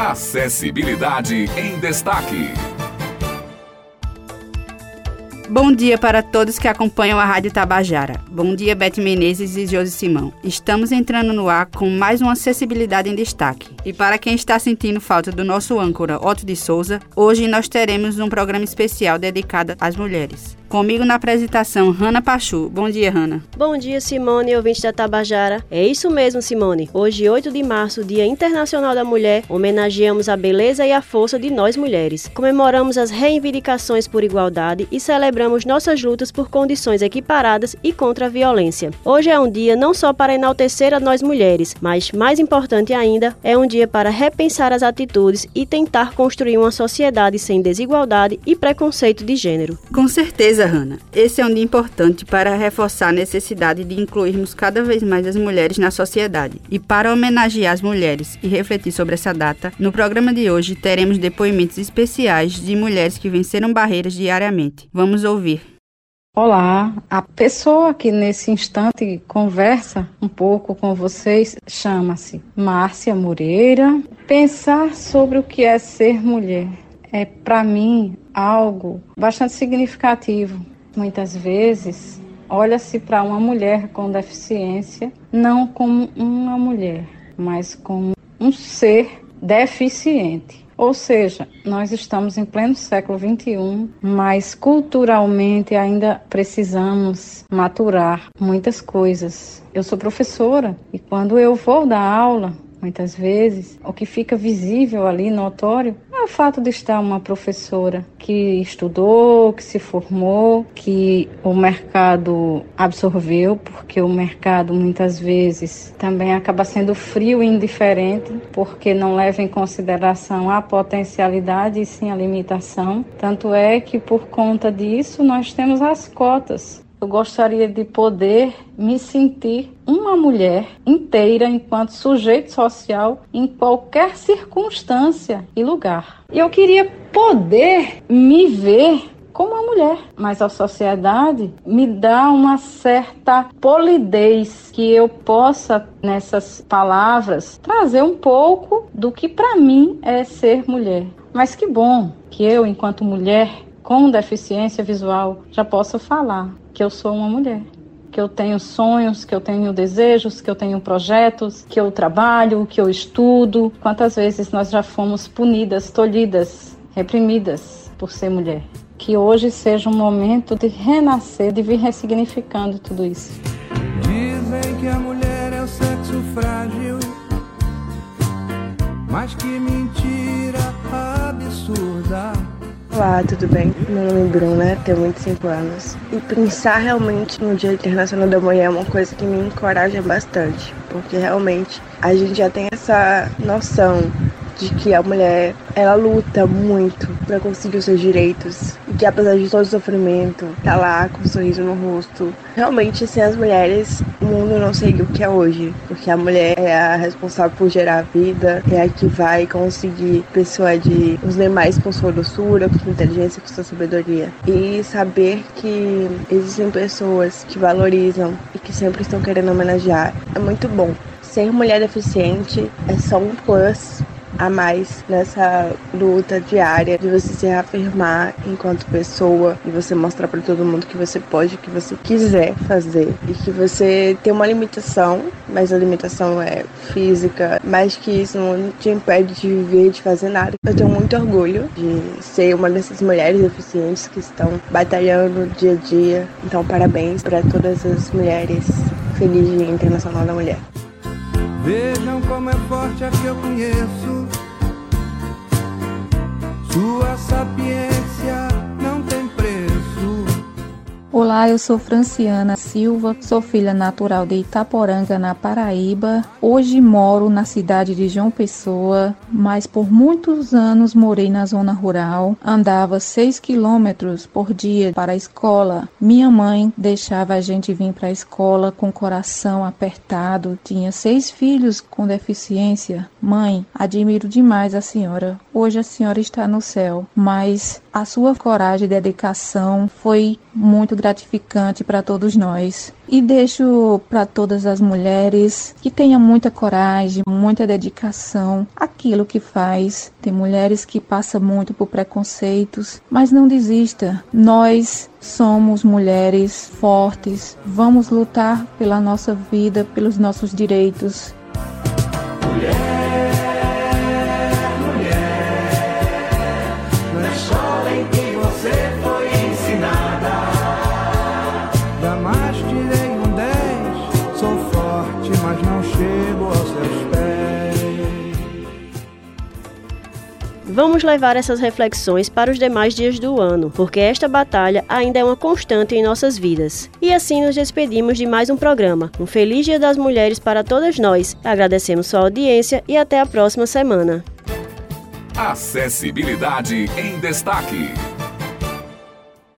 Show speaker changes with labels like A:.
A: Acessibilidade em Destaque.
B: Bom dia para todos que acompanham a Rádio Tabajara. Bom dia, Beth Menezes e Josi Simão. Estamos entrando no ar com mais uma acessibilidade em destaque. E para quem está sentindo falta do nosso âncora Otto de Souza, hoje nós teremos um programa especial dedicado às mulheres. Comigo na apresentação, Rana Pachu. Bom dia, Rana.
C: Bom dia, Simone, ouvinte da Tabajara. É isso mesmo, Simone. Hoje, 8 de março, Dia Internacional da Mulher, homenageamos a beleza e a força de nós mulheres. Comemoramos as reivindicações por igualdade e celebramos nossas lutas por condições equiparadas e contra a violência. Hoje é um dia não só para enaltecer a nós mulheres, mas, mais importante ainda, é um dia para repensar as atitudes e tentar construir uma sociedade sem desigualdade e preconceito de gênero.
B: Com certeza certeza, Hanna. Esse é um dia importante para reforçar a necessidade de incluirmos cada vez mais as mulheres na sociedade. E para homenagear as mulheres e refletir sobre essa data, no programa de hoje teremos depoimentos especiais de mulheres que venceram barreiras diariamente. Vamos ouvir.
D: Olá, a pessoa que nesse instante conversa um pouco com vocês chama-se Márcia Moreira. Pensar sobre o que é ser mulher é para mim algo bastante significativo. Muitas vezes olha-se para uma mulher com deficiência não como uma mulher, mas como um ser deficiente. Ou seja, nós estamos em pleno século XXI, mas culturalmente ainda precisamos maturar muitas coisas. Eu sou professora e quando eu vou dar aula, muitas vezes, o que fica visível ali, notório, é o fato de estar uma professora que estudou, que se formou, que o mercado absorveu, porque o mercado muitas vezes também acaba sendo frio e indiferente, porque não leva em consideração a potencialidade e sim a limitação. Tanto é que por conta disso nós temos as cotas eu gostaria de poder me sentir uma mulher inteira enquanto sujeito social em qualquer circunstância e lugar. E eu queria poder me ver como uma mulher, mas a sociedade me dá uma certa polidez que eu possa nessas palavras trazer um pouco do que para mim é ser mulher. Mas que bom que eu, enquanto mulher com deficiência visual, já possa falar que eu sou uma mulher, que eu tenho sonhos, que eu tenho desejos, que eu tenho projetos, que eu trabalho, que eu estudo. Quantas vezes nós já fomos punidas, tolhidas, reprimidas por ser mulher? Que hoje seja um momento de renascer, de vir ressignificando tudo isso.
E: Dizem que a mulher é o sexo frágil, mas que mentira
F: Olá, tudo bem? Meu nome é Bruna, tenho 25 anos. E pensar realmente no Dia Internacional da Mulher é uma coisa que me encoraja bastante, porque realmente a gente já tem essa noção de que a mulher ela luta muito para conseguir os seus direitos. E que apesar de todo o sofrimento tá lá com um sorriso no rosto. Realmente sem as mulheres o mundo não seria o que é hoje. Porque a mulher é a responsável por gerar a vida é a que vai conseguir persuadir os demais com sua doçura com sua inteligência com sua sabedoria. E saber que existem pessoas que valorizam e que sempre estão querendo homenagear é muito bom. Ser mulher deficiente é só um plus a mais nessa luta diária de você se reafirmar enquanto pessoa e você mostrar para todo mundo que você pode, que você quiser fazer e que você tem uma limitação, mas a limitação é física, mas que isso não te impede de viver, de fazer nada. Eu tenho muito orgulho de ser uma dessas mulheres deficientes que estão batalhando dia a dia. Então, parabéns para todas as mulheres. Feliz Dia Internacional da Mulher.
E: Vejam como é forte a que eu conheço. Sua sapiência.
G: Olá, eu sou Franciana Silva, sou filha natural de Itaporanga, na Paraíba. Hoje moro na cidade de João Pessoa, mas por muitos anos morei na zona rural. Andava 6 quilômetros por dia para a escola. Minha mãe deixava a gente vir para a escola com o coração apertado. Tinha seis filhos com deficiência. Mãe, admiro demais a senhora. Hoje a senhora está no céu, mas a sua coragem e dedicação foi muito gratificante para todos nós. E deixo para todas as mulheres que tenham muita coragem, muita dedicação aquilo que faz. Tem mulheres que passam muito por preconceitos, mas não desista. Nós somos mulheres fortes. Vamos lutar pela nossa vida, pelos nossos direitos. Mulher.
C: Vamos levar essas reflexões para os demais dias do ano, porque esta batalha ainda é uma constante em nossas vidas. E assim nos despedimos de mais um programa. Um feliz Dia das Mulheres para todas nós. Agradecemos sua audiência e até a próxima semana.
A: Acessibilidade em Destaque.